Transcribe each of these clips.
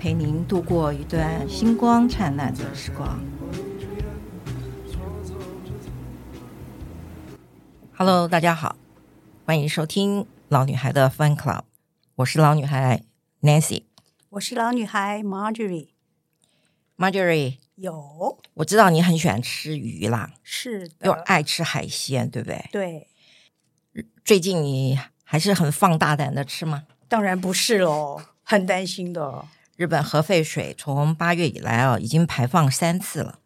陪您度过一段星光灿烂的时光。Hello，大家好，欢迎收听老女孩的 Fun Club，我是老女孩 Nancy。我是老女孩 Marjorie。Marjorie，有，我知道你很喜欢吃鱼啦，是的，又爱吃海鲜，对不对？对。最近你还是很放大胆的吃吗？当然不是喽，很担心的。日本核废水从八月以来啊，已经排放三次了，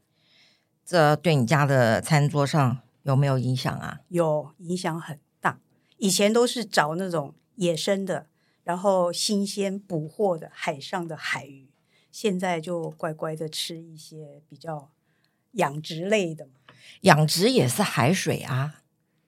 这对你家的餐桌上有没有影响啊？有，影响很大。以前都是找那种野生的。然后新鲜捕获的海上的海鱼，现在就乖乖的吃一些比较养殖类的。养殖也是海水啊？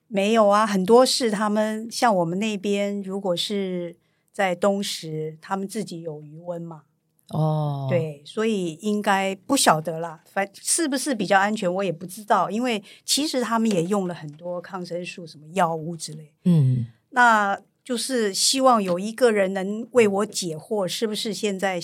没有啊，很多是他们像我们那边，如果是在东石，他们自己有余温嘛。哦，对，所以应该不晓得啦，反是不是比较安全，我也不知道，因为其实他们也用了很多抗生素、什么药物之类。嗯，那。就是希望有一个人能为我解惑，是不是现在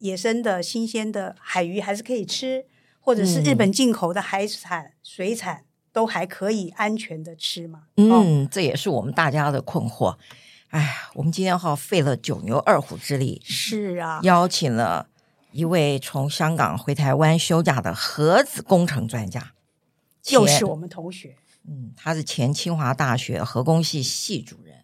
野生的新鲜的海鱼还是可以吃，或者是日本进口的海产、嗯、水产都还可以安全的吃吗？嗯，哦、这也是我们大家的困惑。哎，我们今天好费了九牛二虎之力，是啊，邀请了一位从香港回台湾休假的核子工程专家，就是我们同学。嗯，他是前清华大学核工系系主任。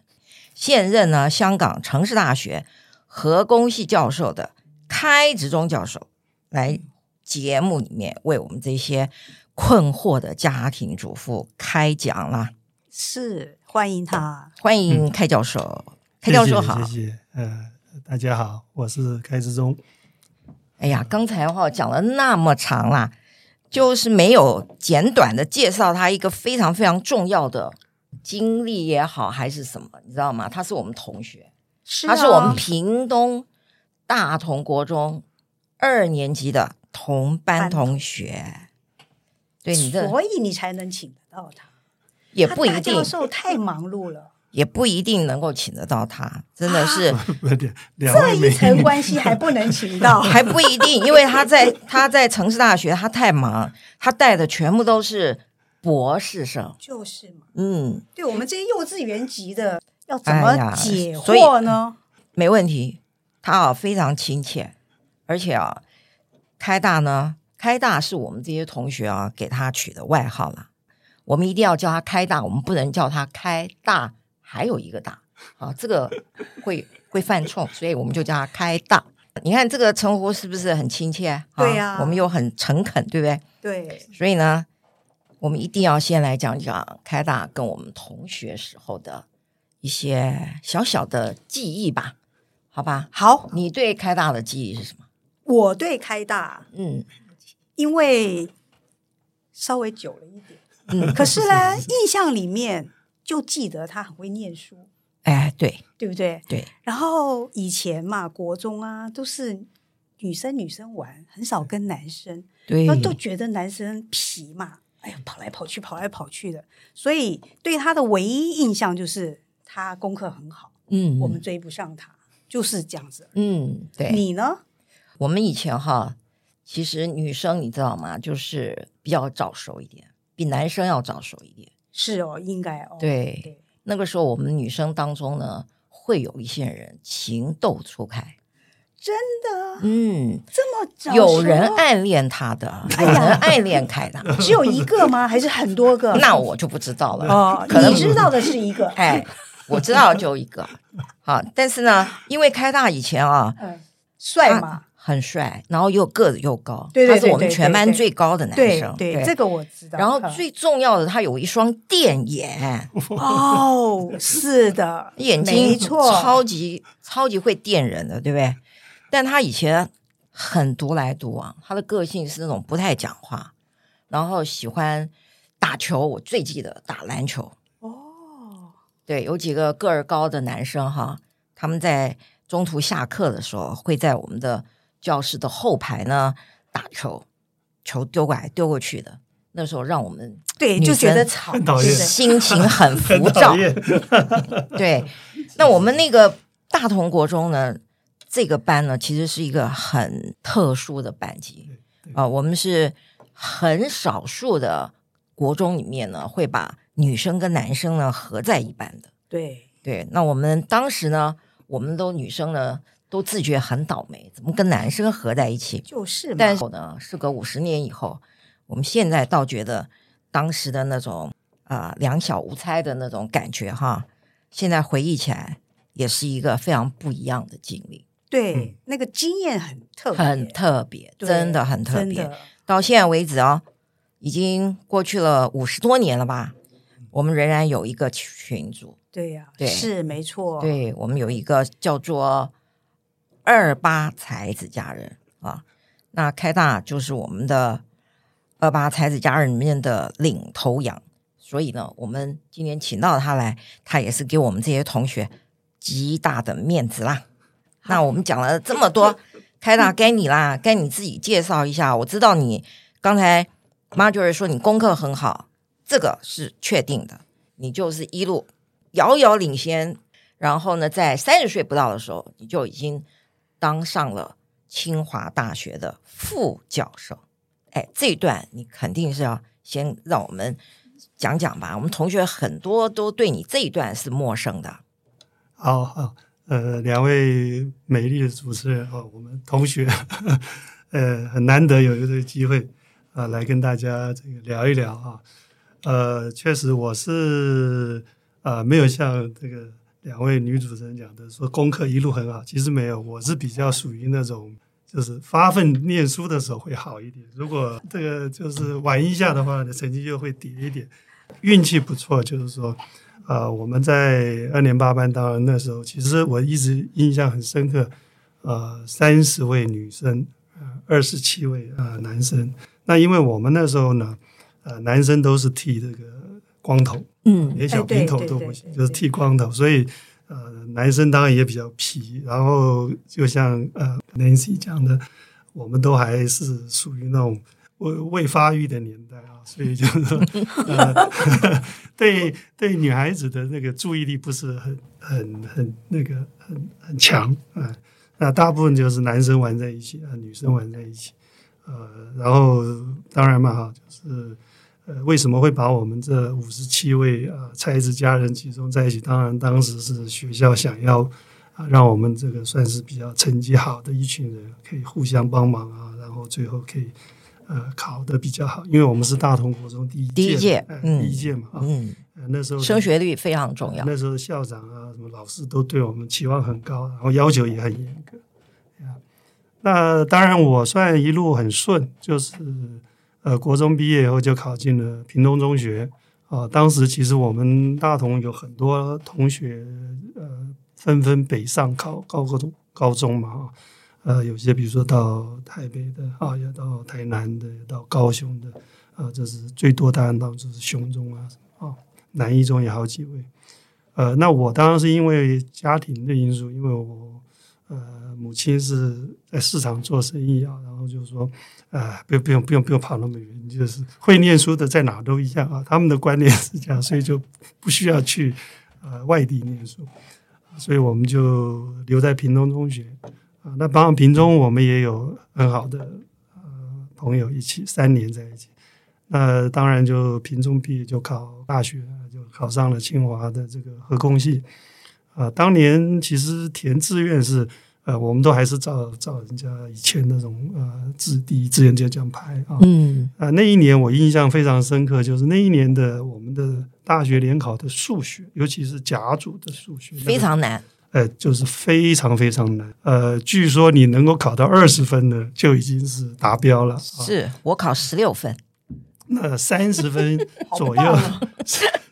现任呢，香港城市大学核工系教授的开直中教授来节目里面为我们这些困惑的家庭主妇开讲啦。是，欢迎他，欢迎开教授。嗯、开教授好，谢谢。呃，大家好，我是开志忠。哎呀，刚才的话讲了那么长啦，就是没有简短的介绍他一个非常非常重要的。经历也好还是什么，你知道吗？他是我们同学，是啊、他是我们屏东大同国中二年级的同班同学。对你的，所以你才能请得到他，也不一定。教授太忙碌了，也不一定能够请得到他。真的是、啊、这一层关系还不能请到，还不一定，因为他在他在城市大学，他太忙，他带的全部都是。博士生就是嘛，嗯，对我们这些幼稚园级的要怎么解惑呢？哎、没问题，他啊非常亲切，而且啊，开大呢，开大是我们这些同学啊给他取的外号了。我们一定要叫他开大，我们不能叫他开大，还有一个大啊，这个会会犯冲，所以我们就叫他开大。你看这个称呼是不是很亲切？对呀、啊，我们又很诚恳，对不对？对，所以呢。我们一定要先来讲讲开大跟我们同学时候的一些小小的记忆吧，好吧？好，你对开大的记忆是什么？我对开大，嗯，因为稍微久了一点，嗯，可是呢，印象里面就记得他很会念书，哎，对，对不对？对。然后以前嘛，国中啊，都是女生女生玩，很少跟男生，对，都都觉得男生皮嘛。哎呀，跑来跑去，跑来跑去的，所以对他的唯一印象就是他功课很好。嗯，我们追不上他，就是这样子。嗯，对。你呢？我们以前哈，其实女生你知道吗？就是比较早熟一点，比男生要早熟一点。是哦，应该哦。对，对，那个时候我们女生当中呢，会有一些人情窦初开。真的，嗯，这么早，有人暗恋他的，有人暗恋开大，只有一个吗？还是很多个？那我就不知道了。哦，可能你知道的是一个，哎，我知道就一个。好，但是呢，因为开大以前啊，嗯，帅嘛，很帅，然后又个子又高，对对对，他是我们全班最高的男生。对，这个我知道。然后最重要的，他有一双电眼。哦，是的，眼睛没错，超级超级会电人的，对不对？但他以前很独来独往，他的个性是那种不太讲话，然后喜欢打球。我最记得打篮球哦，对，有几个个儿高的男生哈，他们在中途下课的时候会在我们的教室的后排呢打球，球丢过来丢过去的。那时候让我们 对就觉得吵，心情很浮躁。对，那我们那个大同国中呢，这个班呢，其实是一个很特殊的班级啊、呃。我们是很少数的国中里面呢，会把女生跟男生呢合在一班的。对对，那我们当时呢，我们都女生呢都自觉很倒霉，怎么跟男生合在一起？就是，但是呢，事隔五十年以后。我们现在倒觉得当时的那种啊、呃、两小无猜的那种感觉哈，现在回忆起来也是一个非常不一样的经历。对，嗯、那个经验很特别，很特别，真的很特别。到现在为止哦，已经过去了五十多年了吧？我们仍然有一个群组。对呀、啊，对，是没错。对，我们有一个叫做二八才子佳人啊，那开大就是我们的。二八才子佳人里面的领头羊，所以呢，我们今天请到他来，他也是给我们这些同学极大的面子啦。那我们讲了这么多，开大该你啦，该你自己介绍一下。我知道你刚才 Marjorie 说你功课很好，这个是确定的，你就是一路遥遥领先，然后呢，在三十岁不到的时候，你就已经当上了清华大学的副教授。哎，这一段你肯定是要先让我们讲讲吧。我们同学很多都对你这一段是陌生的。好好，呃，两位美丽的主持人哦，我们同学，呃，很难得有一个机会啊、呃，来跟大家这个聊一聊啊。呃，确实我是啊、呃，没有像这个两位女主持人讲的说功课一路很好，其实没有，我是比较属于那种。就是发奋念书的时候会好一点，如果这个就是玩一下的话，成绩就会跌一点。运气不错，就是说，呃，我们在二年八班，当然那时候其实我一直印象很深刻，呃，三十位女生，二十七位呃男生。那因为我们那时候呢，呃，男生都是剃这个光头，嗯，连小平头都不行，就是剃光头，所以。呃，男生当然也比较皮，然后就像呃 Nancy 讲的，我们都还是属于那种未未发育的年代啊，所以就是说，呃，对对女孩子的那个注意力不是很很很那个很很强啊，呃，那大部分就是男生玩在一起啊，女生玩在一起，呃，然后当然嘛哈，就是。呃，为什么会把我们这五十七位啊才子佳人集中在一起？当然，当时是学校想要啊，让我们这个算是比较成绩好的一群人，可以互相帮忙啊，然后最后可以呃考得比较好。因为我们是大同国中第一届，第一届，嗯，第一届嘛，嗯，那时候升学率非常重要。那时候校长啊，什么老师都对我们期望很高，然后要求也很严格。那当然，我算一路很顺，就是。呃，国中毕业以后就考进了屏东中学啊、当时其实我们大同有很多同学，呃，纷纷北上考高高中高中嘛。呃，有些比如说到台北的啊，也到台南的，到高雄的啊，这是最多当然到就是雄中啊，啊，南一中也好几位。呃，那我当然是因为家庭的因素，因为我呃母亲是在市场做生意啊，然后就是说。啊，不用不用不用不用跑那么远，就是会念书的在哪都一样啊。他们的观念是这样，所以就不需要去呃外地念书，所以我们就留在屏东中学啊。那当然屏中我们也有很好的呃朋友，一起三年在一起。那当然就屏中毕业就考大学，就考上了清华的这个核工系啊。当年其实填志愿是。呃，我们都还是照照人家以前那种呃志第一志愿就这样排啊。嗯。啊、呃，那一年我印象非常深刻，就是那一年的我们的大学联考的数学，尤其是甲组的数学，非常难。呃，就是非常非常难。呃，据说你能够考到二十分呢，就已经是达标了。是我考十六分，那三十分 左右。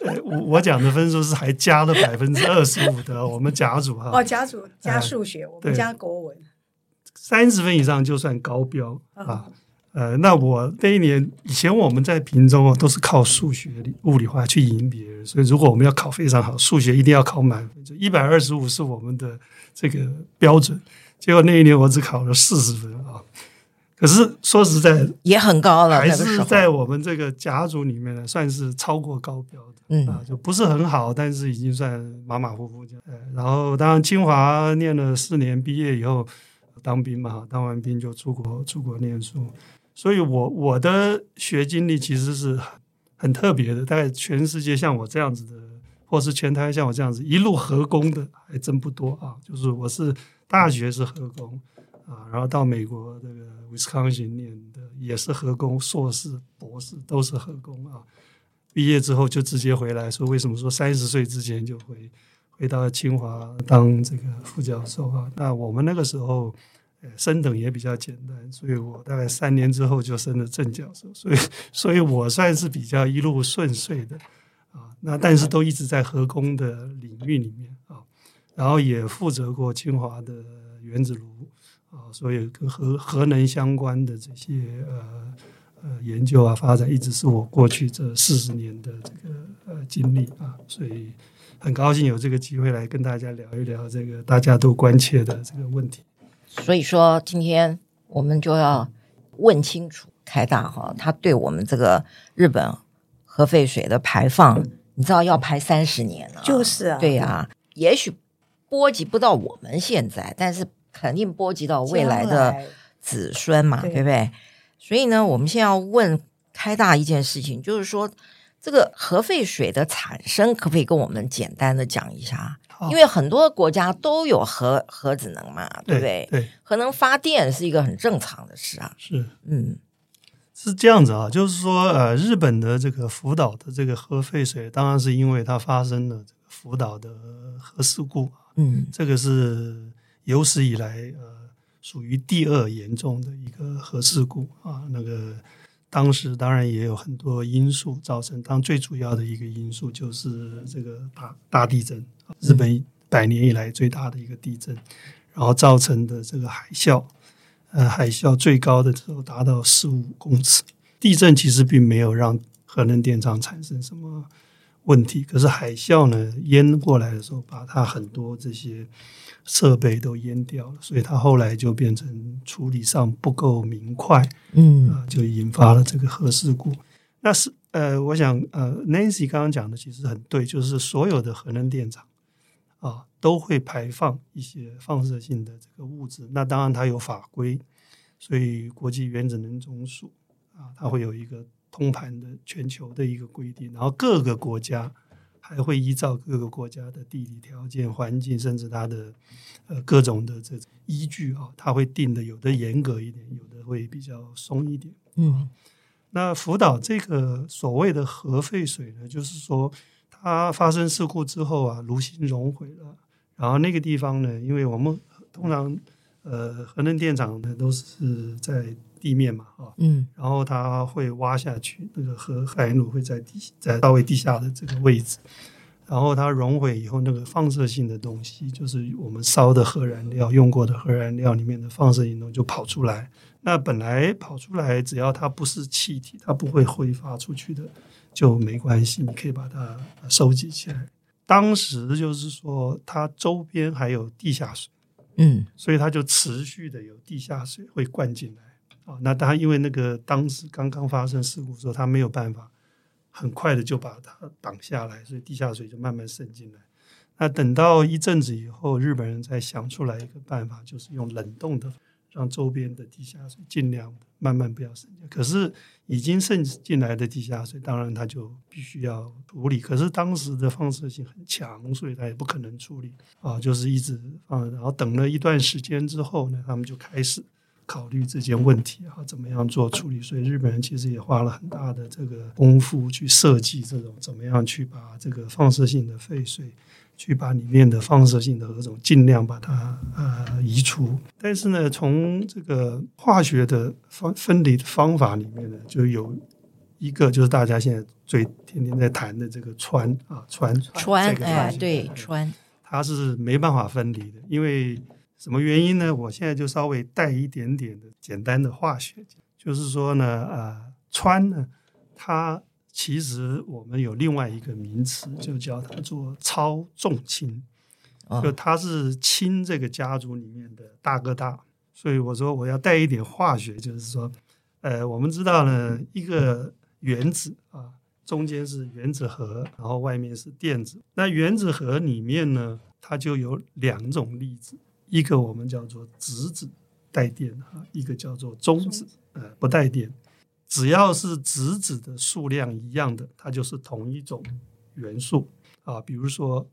对，我我讲的分数是还加了百分之二十五的，我们甲组哈。哦，甲组加数学，呃、我们加国文。三十分以上就算高标啊。呃，那我那一年以前我们在平中啊，都是靠数学、物理化去赢别人，所以如果我们要考非常好，数学一定要考满分，就一百二十五是我们的这个标准。结果那一年我只考了四十分啊，可是说实在也很高了，还是在我们这个甲组里面呢，算是超过高标的，嗯啊，就不是很好，但是已经算马马虎虎这样。然后当然清华念了四年，毕业以后当兵嘛，当完兵就出国出国念书。所以我，我我的学经历其实是很很特别的。大概全世界像我这样子的，或是全台像我这样子一路合工的，还真不多啊。就是我是大学是合工啊，然后到美国这个威斯康星念的也是合工，硕士、博士都是合工啊。毕业之后就直接回来说，为什么说三十岁之前就回回到清华当这个副教授啊？那我们那个时候。升等也比较简单，所以我大概三年之后就升了正教授，所以，所以我算是比较一路顺遂的啊。那但是都一直在核工的领域里面啊，然后也负责过清华的原子炉啊，所以跟核核能相关的这些呃呃研究啊发展，一直是我过去这四十年的这个呃经历啊，所以很高兴有这个机会来跟大家聊一聊这个大家都关切的这个问题。所以说，今天我们就要问清楚开大哈，他对我们这个日本核废水的排放，你知道要排三十年了，就是啊，对啊，也许波及不到我们现在，但是肯定波及到未来的子孙嘛，对，不对？所以呢，我们现在要问开大一件事情，就是说这个核废水的产生，可不可以跟我们简单的讲一下？因为很多国家都有核核子能嘛，对不对？对，核能发电是一个很正常的事啊。是，嗯，是这样子啊，就是说，呃，日本的这个福岛的这个核废水，当然是因为它发生了这个福岛的核事故，嗯，这个是有史以来呃属于第二严重的一个核事故啊，那个。当时当然也有很多因素造成，当最主要的一个因素就是这个大大地震，日本百年以来最大的一个地震，然后造成的这个海啸，呃，海啸最高的时候达到十五公尺。地震其实并没有让核能电厂产生什么问题，可是海啸呢淹过来的时候，把它很多这些。设备都淹掉了，所以它后来就变成处理上不够明快，嗯啊，就引发了这个核事故。那是呃，我想呃，Nancy 刚刚讲的其实很对，就是所有的核能电厂啊都会排放一些放射性的这个物质。那当然它有法规，所以国际原子能总署啊，它会有一个通盘的全球的一个规定，然后各个国家。还会依照各个国家的地理条件、环境，甚至它的呃各种的这种依据啊，它会定的有的严格一点，有的会比较松一点。嗯，那福岛这个所谓的核废水呢，就是说它发生事故之后啊，炉心熔毁了，然后那个地方呢，因为我们通常呃核能电厂呢都是在。地面嘛，啊，嗯，然后它会挖下去，那个核核燃炉会在地在稍微地下的这个位置，然后它熔毁以后，那个放射性的东西，就是我们烧的核燃料用过的核燃料里面的放射性东西就跑出来。那本来跑出来，只要它不是气体，它不会挥发出去的，就没关系，你可以把它收集起来。当时就是说，它周边还有地下水，嗯，所以它就持续的有地下水会灌进来。那他因为那个当时刚刚发生事故的时候，他没有办法很快的就把它挡下来，所以地下水就慢慢渗进来。那等到一阵子以后，日本人才想出来一个办法，就是用冷冻的，让周边的地下水尽量慢慢不要渗进。可是已经渗进来的地下水，当然它就必须要处理。可是当时的放射性很强，所以它也不可能处理啊，就是一直放。然后等了一段时间之后呢，他们就开始。考虑这些问题啊，怎么样做处理？所以日本人其实也花了很大的这个功夫去设计这种怎么样去把这个放射性的废水，去把里面的放射性的核种尽量把它呃移除。但是呢，从这个化学的分分离的方法里面呢，就有一个就是大家现在最天天在谈的这个氚啊氚氚，氚哎对氚，它是没办法分离的，因为。什么原因呢？我现在就稍微带一点点的简单的化学，就是说呢，呃，氚呢，它其实我们有另外一个名词，就叫它做超重氢，就它是氢这个家族里面的大哥大。所以我说我要带一点化学，就是说，呃，我们知道呢，一个原子啊，中间是原子核，然后外面是电子。那原子核里面呢，它就有两种粒子。一个我们叫做质子带电哈，一个叫做中子呃不带电。只要是质子的数量一样的，它就是同一种元素啊。比如说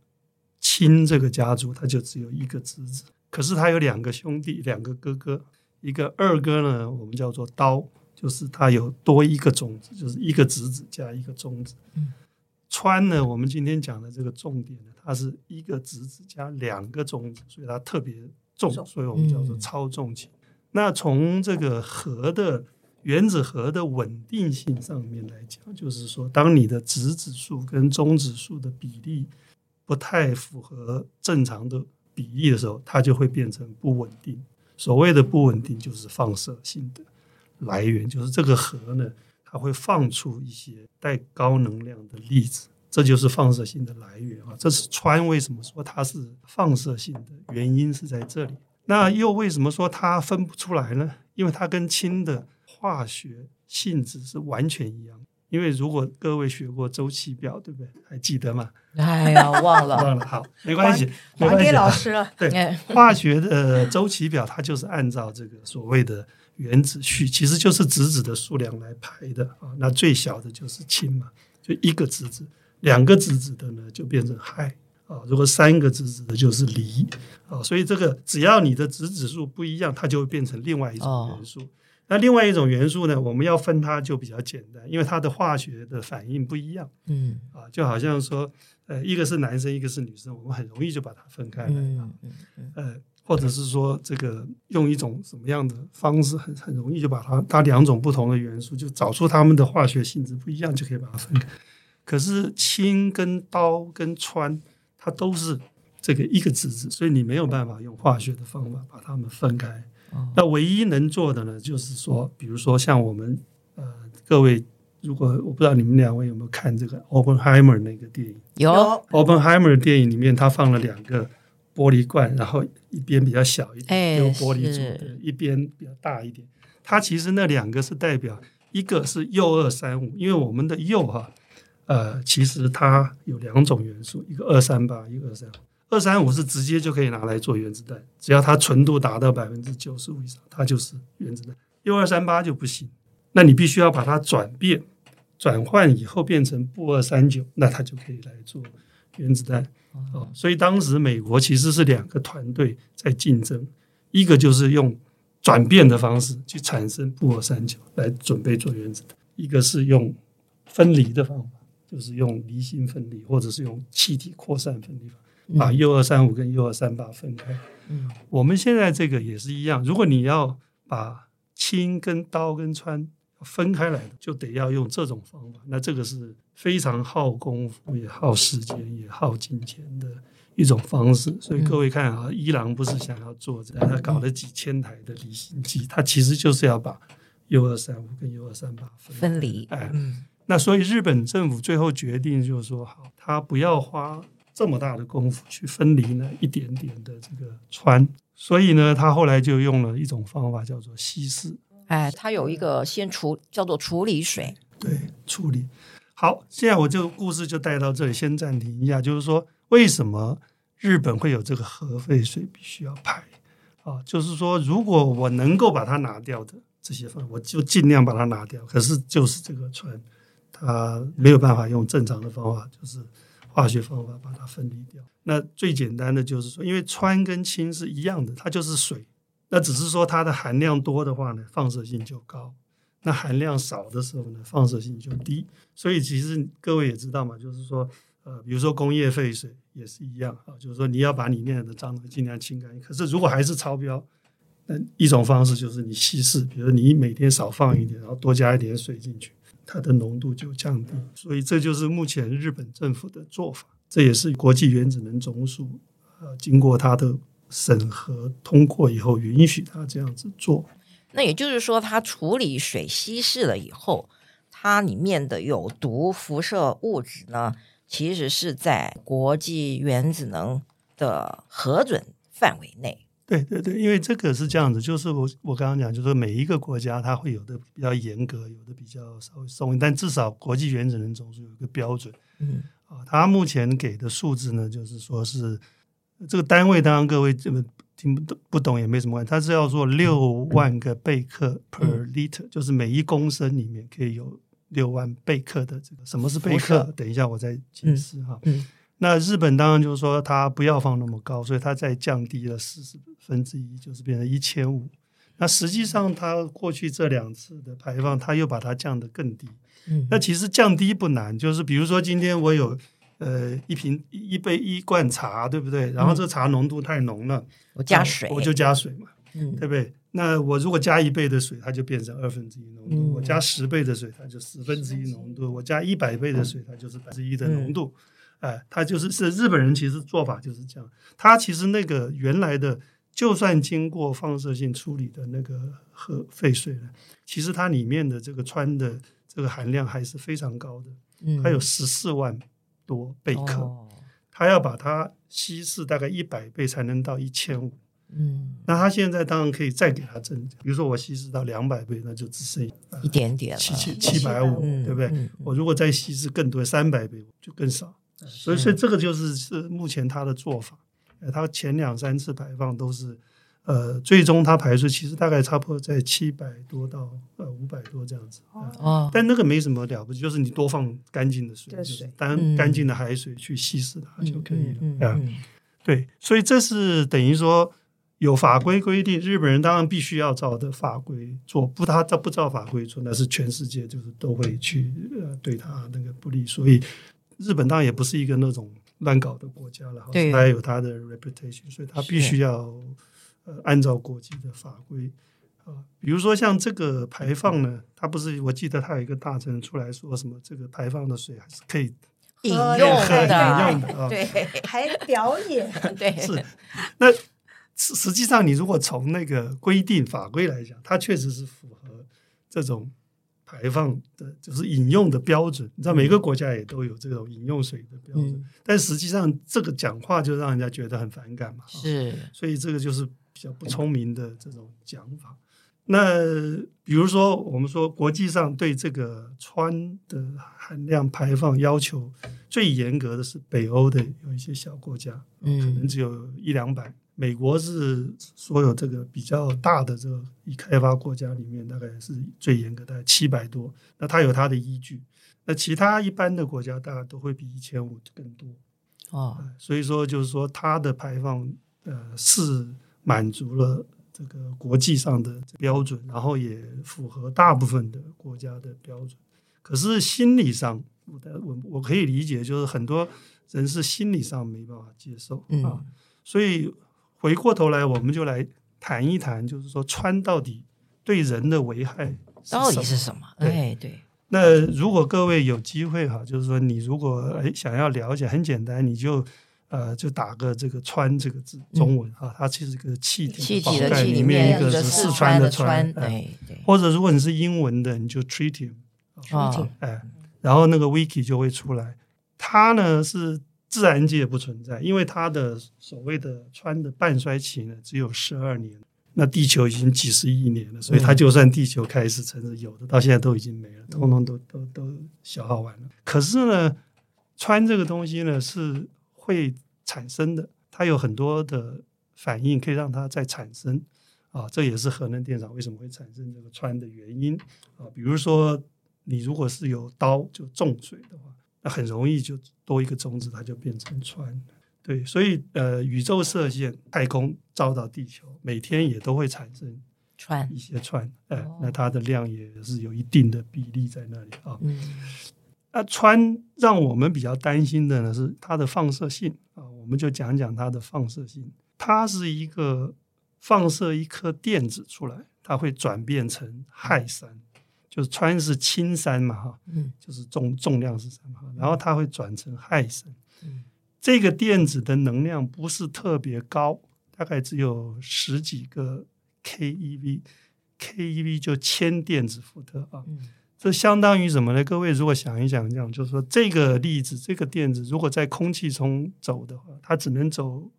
氢这个家族，它就只有一个质子，可是它有两个兄弟，两个哥哥。一个二哥呢，我们叫做刀，就是它有多一个种子，就是一个质子加一个中子。嗯、川呢，我们今天讲的这个重点呢。它是一个质子加两个中子，所以它特别重，所以我们叫做超重氢。嗯、那从这个核的原子核的稳定性上面来讲，就是说，当你的质子数跟中子数的比例不太符合正常的比例的时候，它就会变成不稳定。所谓的不稳定，就是放射性的来源，就是这个核呢，它会放出一些带高能量的粒子。这就是放射性的来源啊！这是氚为什么说它是放射性的原因是在这里。那又为什么说它分不出来呢？因为它跟氢的化学性质是完全一样。因为如果各位学过周期表，对不对？还记得吗？哎呀，忘了，忘了。好，没关系，还给老师了。对，化学的周期表，它就是按照这个所谓的原子序，其实就是质子的数量来排的啊。那最小的就是氢嘛，就一个质子。两个质子的呢，就变成氦啊；如果三个质子的，就是锂啊。所以这个只要你的质子数不一样，它就会变成另外一种元素。那另外一种元素呢，我们要分它就比较简单，因为它的化学的反应不一样。嗯啊，就好像说，呃，一个是男生，一个是女生，我们很容易就把它分开来。嗯嗯呃，或者是说，这个用一种什么样的方式，很很容易就把它它两种不同的元素，就找出它们的化学性质不一样，就可以把它分开。可是氢跟刀跟穿，它都是这个一个质子，所以你没有办法用化学的方法把它们分开。那唯一能做的呢，就是说，比如说像我们呃，各位，如果我不知道你们两位有没有看这个 Oppenheimer 那个电影？有 Oppenheimer 的电影里面，他放了两个玻璃罐，然后一边比较小一点，用玻璃做的，一边比较大一点。它其实那两个是代表一个是铀二三五，因为我们的铀哈。呃，其实它有两种元素，一个二三八，一个二三五。二三五是直接就可以拿来做原子弹，只要它纯度达到百分之九十五以上，它就是原子弹。铀二三八就不行，那你必须要把它转变、转换以后变成布二三九，那它就可以来做原子弹。哦，所以当时美国其实是两个团队在竞争，一个就是用转变的方式去产生布二三九来准备做原子弹，一个是用分离的方法。就是用离心分离，或者是用气体扩散分离法，把 U 二三五跟 U 二三八分开。嗯，我们现在这个也是一样。如果你要把氢跟刀跟氚分开来，就得要用这种方法。那这个是非常耗功夫、也耗时间、也耗金钱的一种方式。所以各位看啊，伊朗不是想要做这个，他搞了几千台的离心机，他其实就是要把 U 二三五跟 U 二三八分离。哎，嗯。那所以日本政府最后决定就是说，好，他不要花这么大的功夫去分离呢一点点的这个川，所以呢，他后来就用了一种方法叫做稀释。哎，他有一个先处叫做处理水，对，处理。好，现在我这个故事就带到这里，先暂停一下。就是说，为什么日本会有这个核废水必须要排？啊，就是说，如果我能够把它拿掉的这些方，我就尽量把它拿掉。可是就是这个氚。它没有办法用正常的方法，就是化学方法把它分离掉。那最简单的就是说，因为氚跟氢是一样的，它就是水。那只是说它的含量多的话呢，放射性就高；那含量少的时候呢，放射性就低。所以其实各位也知道嘛，就是说，呃，比如说工业废水也是一样啊，就是说你要把里面的脏东西尽量清干净。可是如果还是超标，那一种方式就是你稀释，比如你每天少放一点，然后多加一点水进去。它的浓度就降低，所以这就是目前日本政府的做法。这也是国际原子能总署呃经过他的审核通过以后，允许他这样子做。那也就是说，它处理水稀释了以后，它里面的有毒辐射物质呢，其实是在国际原子能的核准范围内。对对对，因为这个是这样子，就是我我刚刚讲，就是每一个国家它会有的比较严格，有的比较稍微松，但至少国际原子能总署有一个标准。嗯，啊，它目前给的数字呢，就是说是这个单位，当然各位这么听不懂不懂也没什么关系，它是要做六万个贝克 per liter，嗯，就是每一公升里面可以有六万贝克的这个。什么是贝克？等一下我再解释哈。嗯。嗯那日本当然就是说，它不要放那么高，所以它再降低了四十分之一，就是变成一千五。那实际上，它过去这两次的排放，它又把它降得更低。嗯，那其实降低不难，就是比如说今天我有呃一瓶一杯一罐茶，对不对？然后这茶浓度太浓了，我加水，我就加水嘛，嗯，对不对？那我如果加一倍的水，它就变成二分之一浓度；我加十倍的水，它就十分之一浓度；我加一百倍的水，它就是百分之一的浓度。哎，他就是是日本人，其实做法就是这样。他其实那个原来的，就算经过放射性处理的那个核废水呢，其实它里面的这个氚的这个含量还是非常高的，嗯，它有十四万多贝克，哦，它要把它稀释大概一百倍才能到一千五，嗯，那他现在当然可以再给它增，比如说我稀释到两百倍，那就只剩一点点七七七百五，对不对？嗯，我如果再稀释更多，三百倍就更少。所以，所以这个就是是目前他的做法。他前两三次排放都是，呃，最终他排出其实大概差不多在七百多到呃五百多这样子。哦。但那个没什么了不起，就是你多放干净的水，就是单干净的海水去稀释它就可以了。啊，对。所以这是等于说有法规规定，日本人当然必须要照的法规做，不他照不照法规做，那是全世界就是都会去呃对他那个不利，所以。日本当然也不是一个那种乱搞的国家了，对，它有它的 reputation，所以它必须要呃按照国际的法规啊。比如说像这个排放呢，它不是我记得它有一个大臣出来说什么，这个排放的水还是可以饮用的，饮用的 啊，对，还表演，对，是。那实实际上，你如果从那个规定法规来讲，它确实是符合这种。排放的就是饮用的标准，你知道每个国家也都有这种饮用水的标准，嗯、但实际上这个讲话就让人家觉得很反感嘛。是，所以这个就是比较不聪明的这种讲法。那比如说，我们说国际上对这个氚的含量排放要求最严格的是北欧的有一些小国家，嗯，可能只有一两百。美国是所有这个比较大的这个已开发国家里面，大概是最严格的七百多。那它有它的依据。那其他一般的国家，大概都会比一千五更多。哦，所以说就是说它的排放呃是满足了这个国际上的标准，然后也符合大部分的国家的标准。可是心理上，我我我可以理解，就是很多人是心理上没办法接受啊，所以。回过头来，我们就来谈一谈，就是说穿到底对人的危害到底是什么？对、哎、对。那如果各位有机会哈，就是说你如果哎想要了解，很简单，你就呃就打个这个川这个字，中文哈，它其实是个气体，气体的气里面一个是四川的川，哎对。或者如果你是英文的，你就 tritium，哦，哎，然后那个 wiki 就会出来，它呢是。自然界不存在，因为它的所谓的氚的半衰期呢，只有十二年。那地球已经几十亿年了，所以它就算地球开始存在，有的到现在都已经没了，通通都都都消耗完了。可是呢，氚这个东西呢是会产生的，它有很多的反应可以让它再产生啊，这也是核能电厂为什么会产生这个氚的原因啊。比如说，你如果是有刀就重水的话。很容易就多一个中子，它就变成氚。对，所以呃，宇宙射线、太空照到地球，每天也都会产生氚一些氚。哎、呃，那它的量也是有一定的比例在那里啊。嗯。那氚让我们比较担心的呢是它的放射性啊，我们就讲讲它的放射性。它是一个放射一颗电子出来，它会转变成氦三。就是氚是氢山嘛，哈，嗯，就是重重量是什么，然后它会转成氦三，嗯，这个电子的能量不是特别高，大概只有十几个 keV，keV 就千电子伏特啊。嗯这相当于什么呢？各位如果想一想，这样就是说，这个粒子，这个电子，如果在空气中走的话，它只能走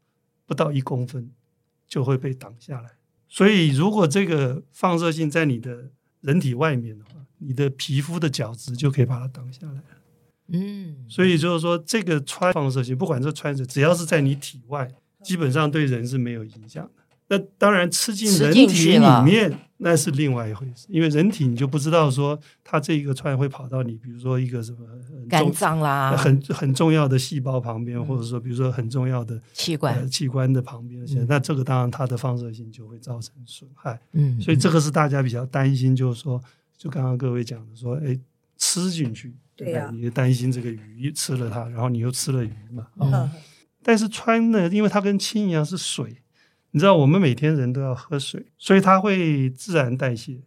不到一公分，就会被挡下来。所以，如果这个放射性在你的人体外面的话，你的皮肤的角质就可以把它挡下来。嗯，所以就是说，这个穿放射性，不管是穿着，只要是在你体外，基本上对人是没有影响的。那当然，吃进人体里面那是另外一回事，因为人体你就不知道说它这一个串会跑到你，比如说一个什么肝脏啦，很很重要的细胞旁边，嗯、或者说比如说很重要的器官、呃、器官的旁边，嗯、那这个当然它的放射性就会造成损害。嗯，所以这个是大家比较担心，就是说，就刚刚各位讲的说，哎，吃进去，对呀、啊，你担心这个鱼吃了它，然后你又吃了鱼嘛。嗯，嗯但是氚呢，因为它跟氢一样是水。你知道我们每天人都要喝水，所以它会自然代谢。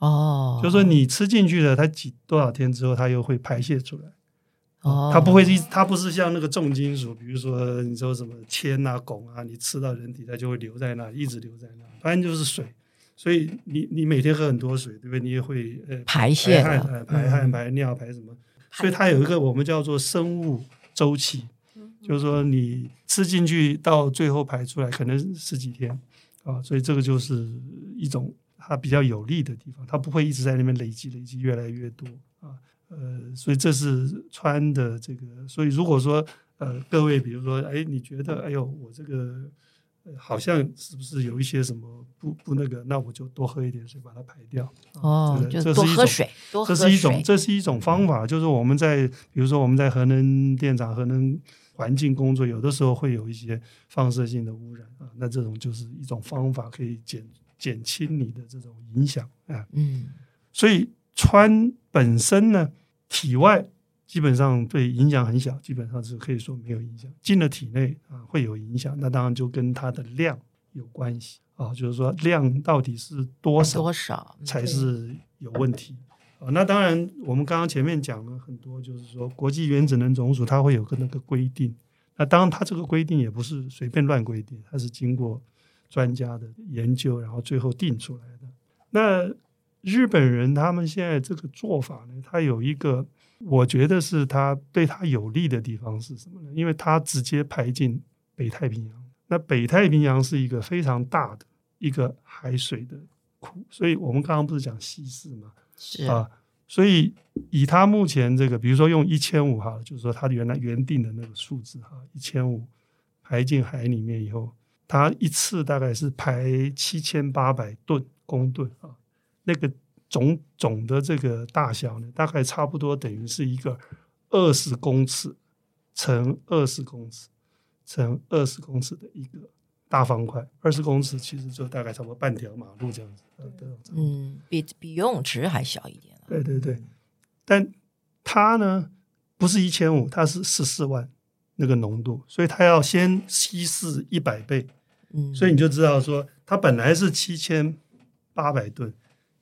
哦，就是说你吃进去的，它几多少天之后，它又会排泄出来。哦，它不会一，它不是像那个重金属，比如说你说什么铅啊、汞啊，你吃到人体它就会留在那，一直留在那。反正就是水，所以你你每天喝很多水，对不对？你也会呃排泄、排汗、排汗、排尿、排什么？所以它有一个我们叫做生物周期。就是说，你吃进去到最后排出来，可能十几天啊，所以这个就是一种它比较有利的地方，它不会一直在那边累积，累积越来越多啊。呃，所以这是穿的这个。所以如果说呃，各位比如说，哎，你觉得，哎呦，我这个好像是不是有一些什么不不那个，那我就多喝一点水把它排掉。哦，这个、就多喝水，多喝水。这是一种，这是一种方法，就是我们在比如说我们在核能电厂、核能。环境工作有的时候会有一些放射性的污染啊，那这种就是一种方法，可以减减轻你的这种影响啊。嗯，所以穿本身呢，体外基本上对影响很小，基本上是可以说没有影响。进了体内啊，会有影响，那当然就跟它的量有关系啊，就是说量到底是多少多少才是有问题。那当然，我们刚刚前面讲了很多，就是说国际原子能总署它会有个那个规定。那当然，它这个规定也不是随便乱规定，它是经过专家的研究，然后最后定出来的。那日本人他们现在这个做法呢，它有一个我觉得是它对它有利的地方是什么呢？因为它直接排进北太平洋。那北太平洋是一个非常大的一个海水的库，所以我们刚刚不是讲稀释吗？是啊，所以以他目前这个，比如说用一千五哈，就是说他原来原定的那个数字哈，一千五排进海里面以后，他一次大概是排七千八百吨公吨啊，那个总总的这个大小呢，大概差不多等于是一个二十公尺乘二十公尺乘二十公尺的一个。大方块二十公尺，其实就大概差不多半条马路这样子。嗯，比比游泳池还小一点。对对对，但它呢不是一千五，它是十四万那个浓度，所以它要先稀释一百倍。嗯，所以你就知道说，它本来是七千八百吨，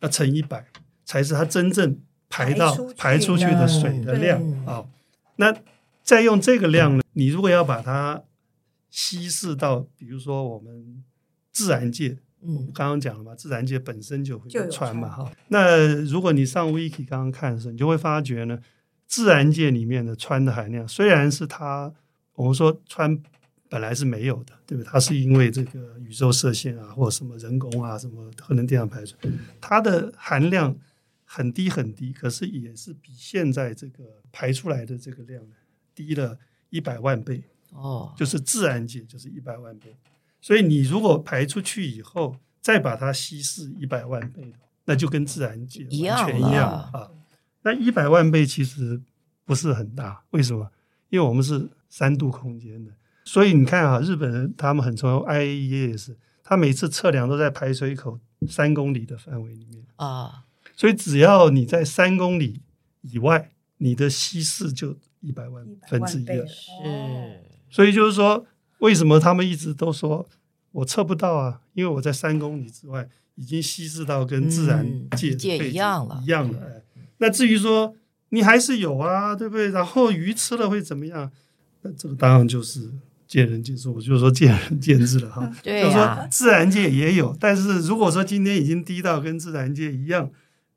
那乘一百才是它真正排到排出去的水的量啊。那再用这个量呢，你如果要把它稀释到，比如说我们自然界，嗯，我们刚刚讲了嘛，自然界本身就会有氚嘛，哈。那如果你上 Wiki 刚刚看的时候，你就会发觉呢，自然界里面的氚的含量，虽然是它，我们说氚本来是没有的，对不对？它是因为这个宇宙射线啊，或者什么人工啊，什么核能电厂排出，它的含量很低很低，可是也是比现在这个排出来的这个量低了一百万倍。哦，就是自然界就是一百万倍，所以你如果排出去以后，再把它稀释一百万倍，那就跟自然界完全一样啊。那一百万倍其实不是很大，为什么？因为我们是三度空间的，所以你看啊，日本人他们很重要，IAEA 也是，他每次测量都在排水口三公里的范围里面啊，所以只要你在三公里以外，你的稀释就一百万分之一了，是。所以就是说，为什么他们一直都说我测不到啊？因为我在三公里之外已经稀释到跟自然界一样了，一样了。那至于说你还是有啊，对不对？然后鱼吃了会怎么样？那这个当然就是见仁见智，我就说见仁见智了哈。对就是说自然界也有，但是如果说今天已经低到跟自然界一样，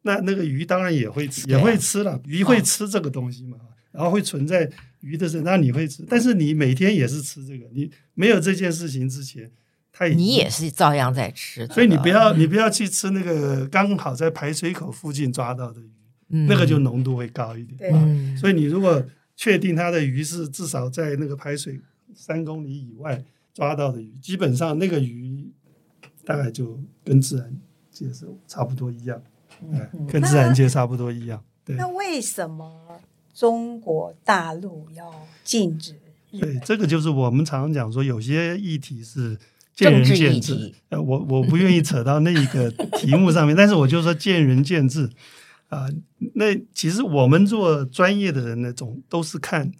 那那个鱼当然也会吃，也会吃了。鱼会吃这个东西嘛？然后会存在鱼的身上，那你会吃，但是你每天也是吃这个。你没有这件事情之前，它也你也是照样在吃，所以你不要你不要去吃那个刚好在排水口附近抓到的鱼，嗯、那个就浓度会高一点。对嗯、所以你如果确定它的鱼是至少在那个排水三公里以外抓到的鱼，基本上那个鱼大概就跟自然界是差不多一样，哎，跟自然界差不多一样。对，那为什么中国大陆要禁止？对，这个就是我们常常讲说，有些议题是见仁见智。呃，我我不愿意扯到那一个题目上面，但是我就说见仁见智啊、呃。那其实我们做专业的人，呢，总都是看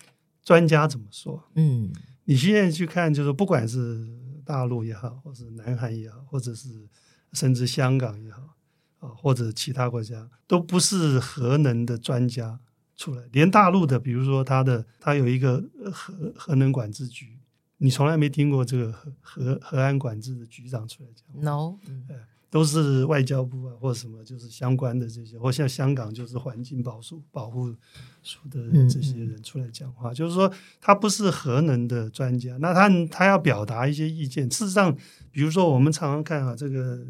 专家怎么说。嗯。你现在去看，就是不管是大陆也好，或是南韩也好，或者是甚至香港也好，啊，或者其他国家，都不是核能的专家出来。连大陆的，比如说他的，他有一个核核能管制局，你从来没听过这个核核核安管制的局长出来讲。No，都是外交部啊，或者什么，就是相关的这些，或像香港就是环境保署保护署的这些人出来讲话，嗯嗯、就是说他不是核能的专家，那他他要表达一些意见。事实上，比如说我们常常看啊，这个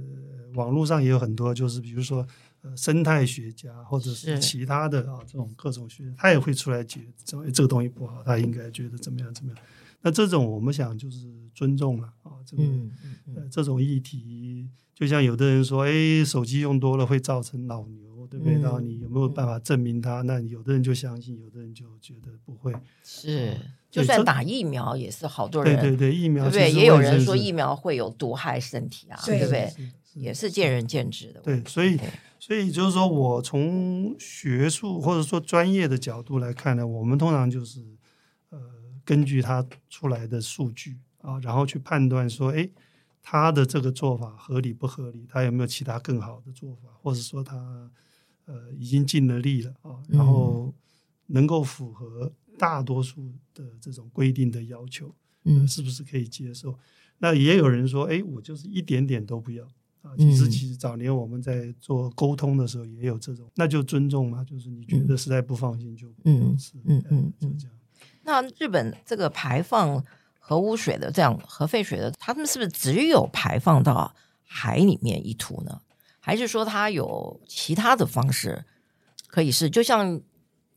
网络上也有很多，就是比如说呃生态学家或者是其他的啊这种各种学，他也会出来觉得这个东西不好，他应该觉得怎么样怎么样。那这种我们想就是尊重了啊，这个、嗯嗯嗯、呃这种议题。就像有的人说，哎，手机用多了会造成脑瘤，对不对？然后你有没有办法证明它？那有的人就相信，有的人就觉得不会。是，就算打疫苗也是好多人。对对对，疫苗对不对？也有人说疫苗会有毒害身体啊，对不对？也是见仁见智的。对，所以所以就是说我从学术或者说专业的角度来看呢，我们通常就是呃，根据他出来的数据啊，然后去判断说，哎。他的这个做法合理不合理？他有没有其他更好的做法？或者说他呃已经尽了力了啊，然后能够符合大多数的这种规定的要求，嗯、呃，是不是可以接受？那也有人说，哎，我就是一点点都不要啊。其实，其实早年我们在做沟通的时候也有这种，那就尊重嘛，就是你觉得实在不放心就嗯嗯嗯嗯这样。那日本这个排放。核污水的这样核废水的，他们是不是只有排放到海里面一途呢？还是说它有其他的方式可以是？就像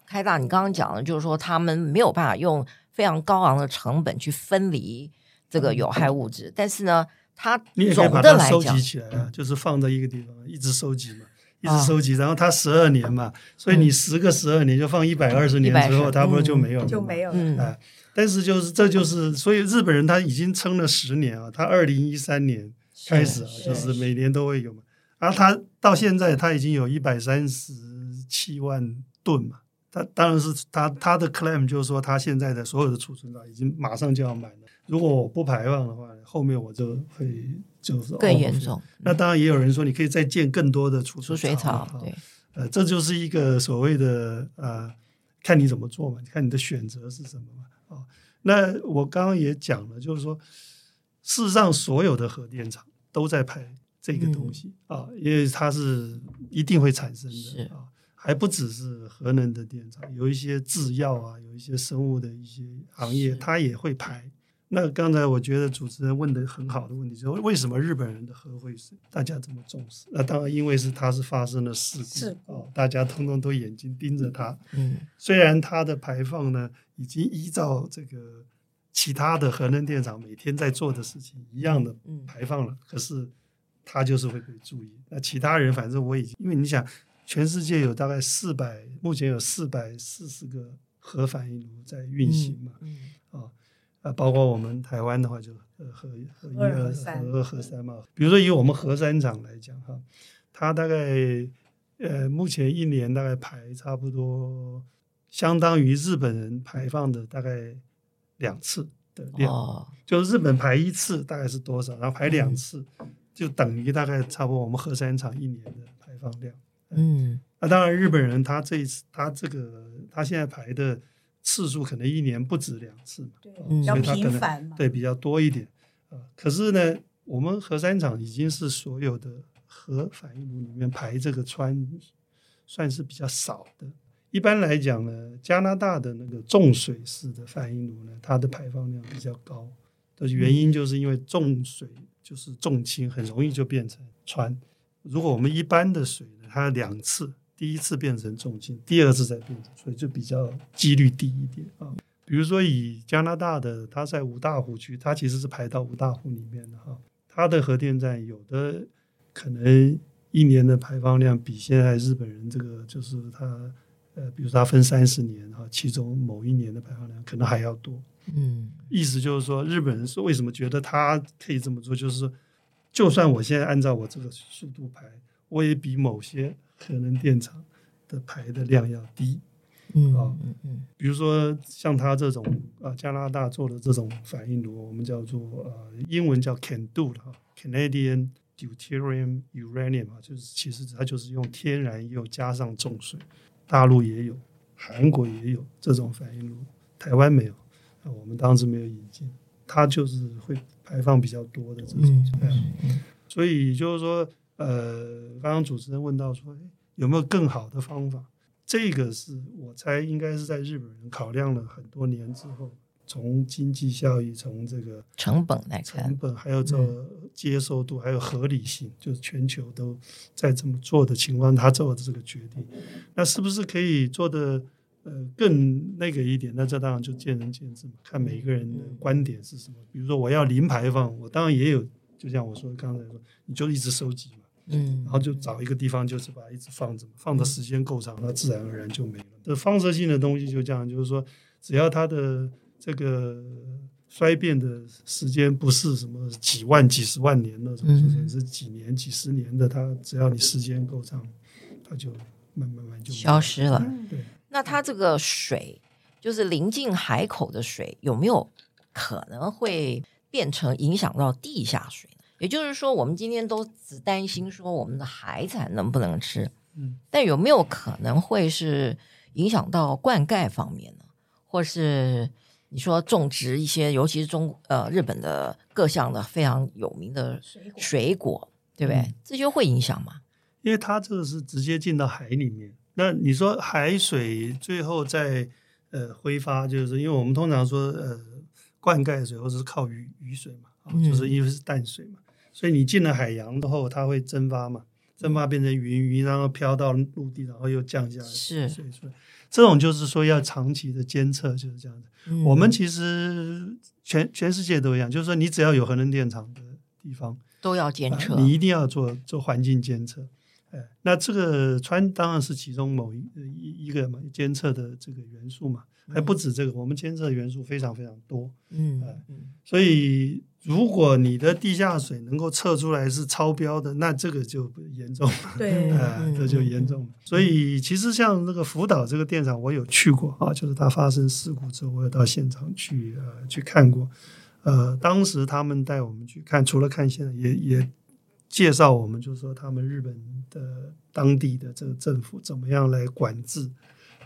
开大你刚刚讲的，就是说他们没有办法用非常高昂的成本去分离这个有害物质，嗯、但是呢，它你也可以把它收集起来啊，就是放在一个地方一直收集嘛，一直收集，啊、然后它十二年嘛，所以你十个十二年就放一百二十年之后，它不是就没有了，就没有了，嗯。哎但是就是这就是，所以日本人他已经撑了十年啊，他二零一三年开始啊，就是每年都会有嘛，然后他到现在他已经有一百三十七万吨嘛，他当然是他他的 claim 就是说他现在的所有的储存量已经马上就要满了，如果我不排放的话，后面我就会就是更严重。那当然也有人说你可以再建更多的储存水槽，对，呃，这就是一个所谓的呃，看你怎么做嘛，看你的选择是什么嘛。啊，那我刚刚也讲了，就是说，事实上所有的核电厂都在排这个东西啊，因为它是一定会产生的啊，还不只是核能的电厂，有一些制药啊，有一些生物的一些行业，它也会排。那刚才我觉得主持人问的很好的问题，就是为什么日本人的核废水大家这么重视？那当然，因为是它是发生了事故哦，大家通通都眼睛盯着它。嗯，虽然它的排放呢，已经依照这个其他的核能电厂每天在做的事情一样的排放了，可是它就是会被注意。那其他人反正我已经，因为你想，全世界有大概四百，目前有四百四十个核反应炉在运行嘛。嗯。啊，包括我们台湾的话，就呃核核一、核二、核二、核三嘛。比如说以我们核三厂来讲哈，它大概呃目前一年大概排差不多，相当于日本人排放的大概两次的量。哦，就是日本排一次大概是多少，然后排两次，嗯、就等于大概差不多我们核三厂一年的排放量。嗯，那当然日本人他这一次他这个他现在排的。次数可能一年不止两次嘛，对，嗯比较所以它可能频繁嘛。对比较多一点啊、呃。可是呢，我们核三厂已经是所有的核反应炉里面排这个氚算是比较少的。一般来讲呢，加拿大的那个重水式的反应炉呢，它的排放量比较高的原因，就是因为重水就是重氢，很容易就变成氚。如果我们一般的水呢，它两次，第一次变成重金，第二次再变成，所以就比较几率低一点啊。比如说以加拿大的，它在五大湖区，它其实是排到五大湖里面的哈，它的核电站有的可能一年的排放量比现在日本人这个就是它呃，比如说它分三十年哈，其中某一年的排放量可能还要多。嗯，意思就是说，日本人是为什么觉得他可以这么做？就是就算我现在按照我这个速度排，我也比某些核能电厂的排的量要低。嗯啊嗯嗯比如说像他这种啊、呃，加拿大做的这种反应炉，我们叫做呃，英文叫 Can Do 的哈，Canadian Deuterium Uranium 啊，就是其实它就是用天然又加上重水，大陆也有，韩国也有这种反应炉，台湾没有。啊，我们当时没有引进，它就是会排放比较多的这种。嗯嗯所以就是说，呃，刚刚主持人问到说，诶有没有更好的方法？这个是我猜应该是在日本人考量了很多年之后，从经济效益，从这个成本来看成，本，还有这个接受度，还有合理性，就是全球都在这么做的情况，他做的这个决定，那是不是可以做的呃更那个一点？那这当然就见仁见智嘛，看每个人的观点是什么。比如说我要零排放，我当然也有，就像我说刚才说，你就一直收集嘛，嗯然后就找一个地方，就是把它一直放着，放的时间够长，它自然而然就没了。这放射性的东西就这样，就是说，只要它的这个衰变的时间不是什么几万、几十万年那种，嗯就是是几年、几十年的，它只要你时间够长，它就慢慢慢就消失了。嗯对，那它这个水，就是临近海口的水，有没有可能会变成影响到地下水呢？也就是说，我们今天都只担心说我们的海产能不能吃，嗯，但有没有可能会是影响到灌溉方面呢？或是你说种植一些，尤其是中呃日本的各项的非常有名的水果水果，对不对？嗯这就会影响吗？因为它这个是直接进到海里面。那你说海水最后再呃挥发，就是因为我们通常说呃灌溉水或者是靠雨雨水嘛，就是因为是淡水嘛，所以你进了海洋之后，它会蒸发嘛，蒸发变成云，云然后飘到陆地，然后又降下来是所以说。这种就是说要长期的监测，就是这样子。嗯我们其实全全世界都一样，就是说你只要有核能电厂的地方。都要监测，啊你一定要做做环境监测，哎，那这个氚当然是其中某一一一个嘛监测的这个元素嘛，还不止这个，我们监测的元素非常非常多，嗯所以如果你的地下水能够测出来是超标的，那这个就严重了，对嗯哎，这就严重了。所以其实像那个福岛这个电厂，我有去过啊，就是它发生事故之后，我有到现场去呃去看过。呃，当时他们带我们去看，除了看现在，也也介绍我们，就是说他们日本的当地的这个政府怎么样来管制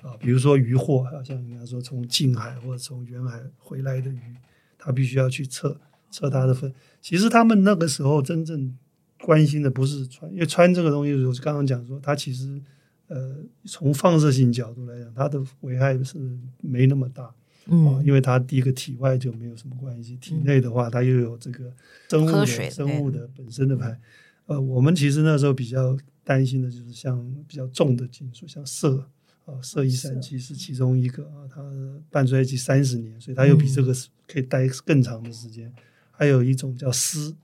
啊，比如说渔获，好像人家说从近海或者从远海回来的鱼，他必须要去测测它的分。其实他们那个时候真正关心的不是穿，因为穿这个东西，我刚刚讲说，它其实呃从放射性角度来讲，它的危害是没那么大。嗯啊，因为它第一个体外就没有什么关系，体内的话它又有这个生物的水生物的本身的排。呃，我们其实那时候比较担心的就是像比较重的金属，像銫啊，銫一三七是其中一个啊，它半衰期三十年，所以它又比这个可以待更长的时间。还有一种叫丝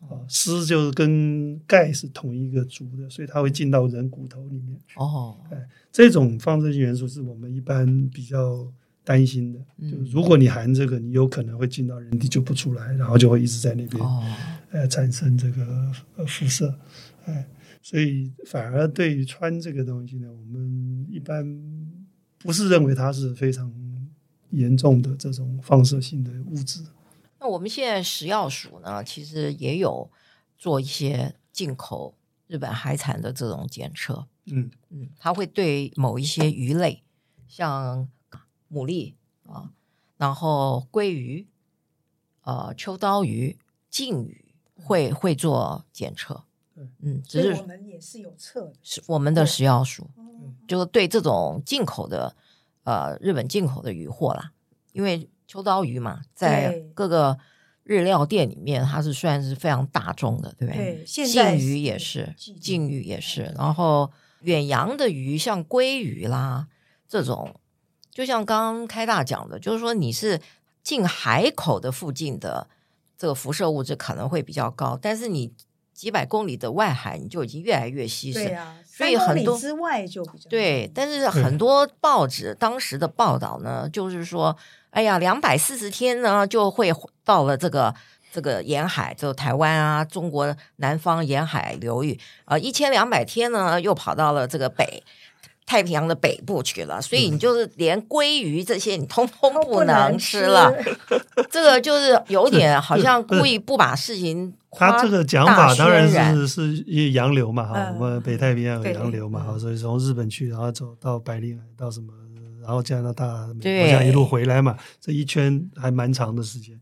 啊，鍶就是跟钙是同一个族的，所以它会进到人骨头里面去。哦，哎，这种放射性元素是我们一般比较担心的，嗯就如果你含这个，你有可能会进到人体就不出来，然后就会一直在那边哦，呃产生这个呃辐射，哎，所以反而对于穿这个东西呢，我们一般不是认为它是非常严重的这种放射性的物质。那我们现在食药署呢，其实也有做一些进口日本海产的这种检测，嗯，嗯，它会对某一些鱼类，像牡蛎啊，然后鲑鱼、呃秋刀鱼、鯖鱼会会做检测。嗯，只是我们也是有测的，是我们的食药署，就是对这种进口的呃日本进口的鱼货啦，因为秋刀鱼嘛，在各个日料店里面，它是算是非常大众的，对不对？对，现在鱼也是，鯖鱼也是，然后远洋的鱼像鲑鱼啦这种，就像刚刚开大讲的，就是说你是进海口的附近的这个辐射物质可能会比较高，但是你。几百公里的外海，你就已经越来越稀释。啊、所以很多之外就比较对。但是很多报纸当时的报道呢，就是说，哎呀，两百四十天呢就会到了这个这个沿海，就台湾啊，中国南方沿海流域啊，一千两百天呢又跑到了这个北。太平洋的北部去了，所以你就是连鲑鱼这些你通通不能吃了。这个就是有点好像故意不把事情。他这个讲法当然是是一洋流嘛哈，我们北太平洋有洋流嘛哈，所以从日本去，然后走到白令海，到什么，然后加拿大、美国这样一路回来嘛，这一圈还蛮长的时间。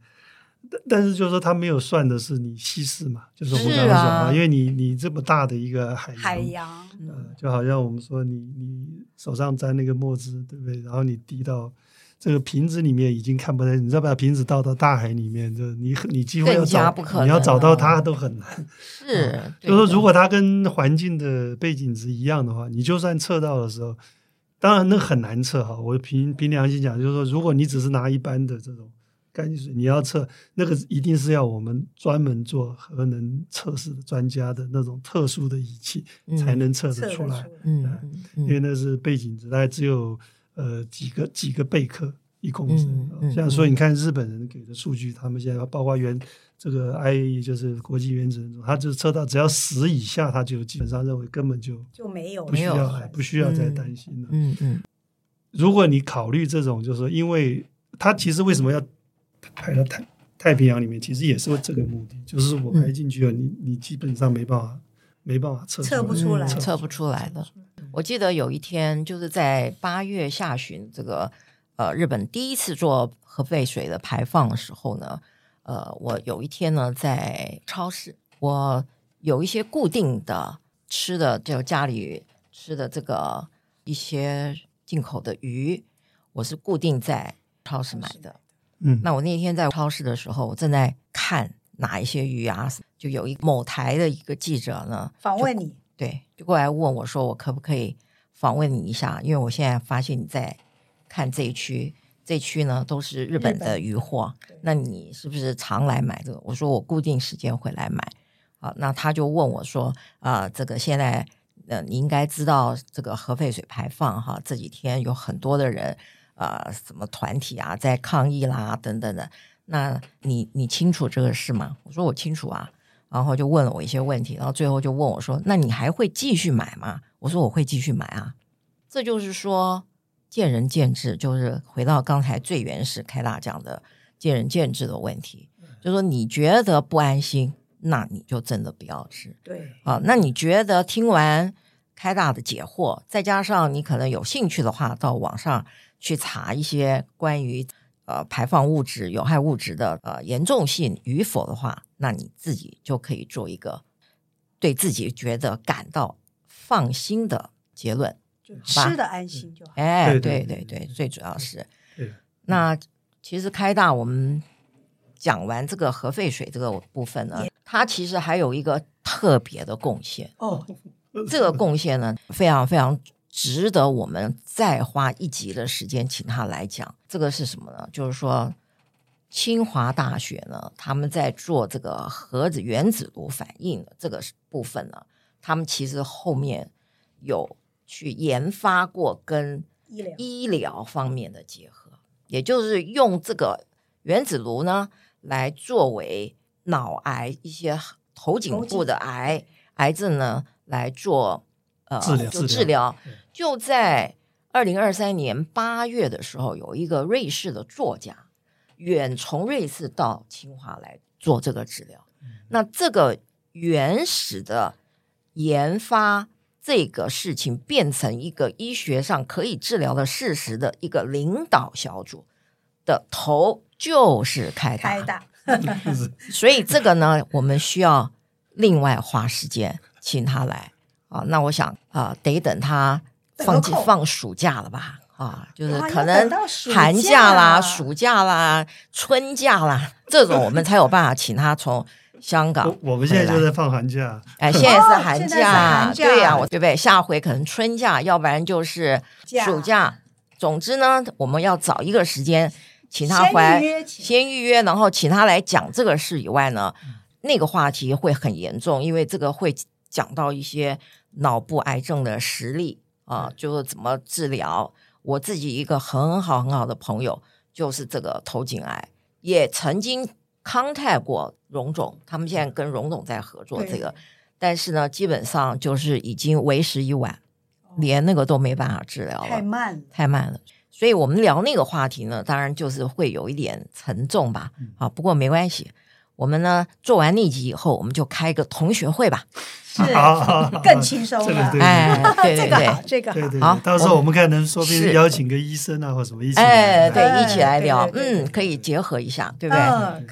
但但是就是说他没有算的是你稀释嘛，就是我刚刚说啊，因为你你这么大的一个海洋，海洋，呃，就好像我们说你你手上沾那个墨汁，对不对？然后你滴到这个瓶子里面，已经看不到，你再把瓶子倒到大海里面，就你你几乎要找，你要找到它都很难。是，就是说如果它跟环境的背景值一样的话，你就算测到的时候，当然那很难测哈。我凭凭良心讲，就是说如果你只是拿一般的这种。干净水，你要测那个一定是要我们专门做核能测试的专家的那种特殊的仪器才能测得出来。嗯，因为那是背景值，大概只有呃几个几个贝克一公升。像所以你看日本人给的数据，他们现在包括原这个 IAEA 就是国际原子能，他就测到只要十以下，他就基本上认为根本就就没有不需要不需要再担心了。嗯嗯，如果你考虑这种，就是说，因为他其实为什么要排到太太平洋里面，其实也是为这个目的，就是我排进去了，你你基本上没办法没办法测测不出来，测不出来的。我记得有一天，就是在八月下旬，这个呃日本第一次做核废水的排放的时候呢，呃，我有一天呢在超市，我有一些固定的吃的，就家里吃的这个一些进口的鱼，我是固定在超市买的。嗯，那我那天在超市的时候，我正在看哪一些鱼啊，就有一某台的一个记者呢访问你，对，就过来问我说，我可不可以访问你一下？因为我现在发现你在看这一区，这一区呢都是日本的鱼货，那你是不是常来买这个？我说我固定时间会来买。啊，那他就问我说，啊，这个现在呃，你应该知道这个核废水排放哈，这几天有很多的人。呃，什么团体啊，在抗议啦，等等的。那你你清楚这个事吗？我说我清楚啊。然后就问了我一些问题，然后最后就问我说：“那你还会继续买吗？”我说：“我会继续买啊。”这就是说见仁见智，就是回到刚才最原始开大讲的见仁见智的问题。就是说你觉得不安心，那你就真的不要吃。对啊，那你觉得听完开大的解惑，再加上你可能有兴趣的话，到网上。去查一些关于呃排放物质、有害物质的呃严重性与否的话，那你自己就可以做一个对自己觉得感到放心的结论，就吃的安心就好。哎，对对对，最主要是。那其实开大我们讲完这个核废水这个部分呢，它其实还有一个特别的贡献哦，这个贡献呢非常非常。值得我们再花一集的时间请他来讲，这个是什么呢？就是说，清华大学呢，他们在做这个核子原子炉反应的这个部分呢，他们其实后面有去研发过跟医疗方面的结合，也就是用这个原子炉呢来作为脑癌一些头颈部的癌癌症呢来做。呃，治疗就治疗，就在二零二三年八月的时候，有一个瑞士的作家远从瑞士到清华来做这个治疗。那这个原始的研发这这个事情变成一个医学上可以治疗的事实的一个领导小组的头就是开大。开大，所以这个呢，我们需要另外花时间请他来啊。那我想啊，得等他放放暑假了吧？啊，就是可能寒假啦、暑假啦、春假啦，这种我们才有办法请他从。香港，我们现在就在放寒假。哎，现在是寒假，对呀，我对不对？下回可能春假，要不然就是暑假。总之呢，我们要找一个时间，请他回来，先预约，然后请他来讲这个事以外呢，那个话题会很严重，因为这个会讲到一些脑部癌症的实例啊，就是怎么治疗。我自己一个很好很好的朋友，就是这个头颈癌，也曾经。contact 过荣总，他们现在跟荣总在合作这个，但是呢，基本上就是已经为时已晚，哦、连那个都没办法治疗了，太慢，太慢了。所以我们聊那个话题呢，当然就是会有一点沉重吧。嗯、啊，不过没关系，我们呢做完那集以后，我们就开个同学会吧。是，更轻松了。哎，对对对，这个对对，好，到时候我们看能说不定邀请个医生啊，或什么一起，哎，对，一起来聊，嗯，可以结合一下，对不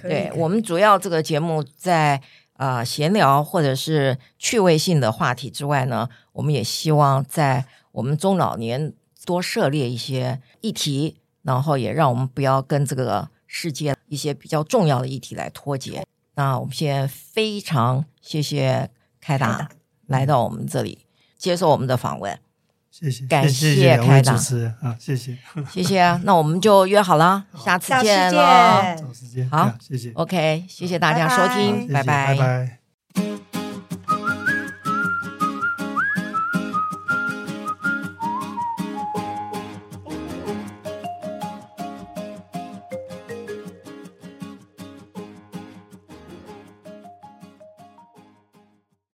对？对，我们主要这个节目在啊闲聊或者是趣味性的话题之外呢，我们也希望在我们中老年多涉猎一些议题，然后也让我们不要跟这个世界一些比较重要的议题来脱节。那我们现在非常谢谢。开达来到我们这里接受我们的访问，谢谢，感谢开达主持人啊，谢谢，谢谢啊，那我们就约好了，下次见了，找时间，好，谢谢，OK，谢谢大家收听，拜拜，拜拜。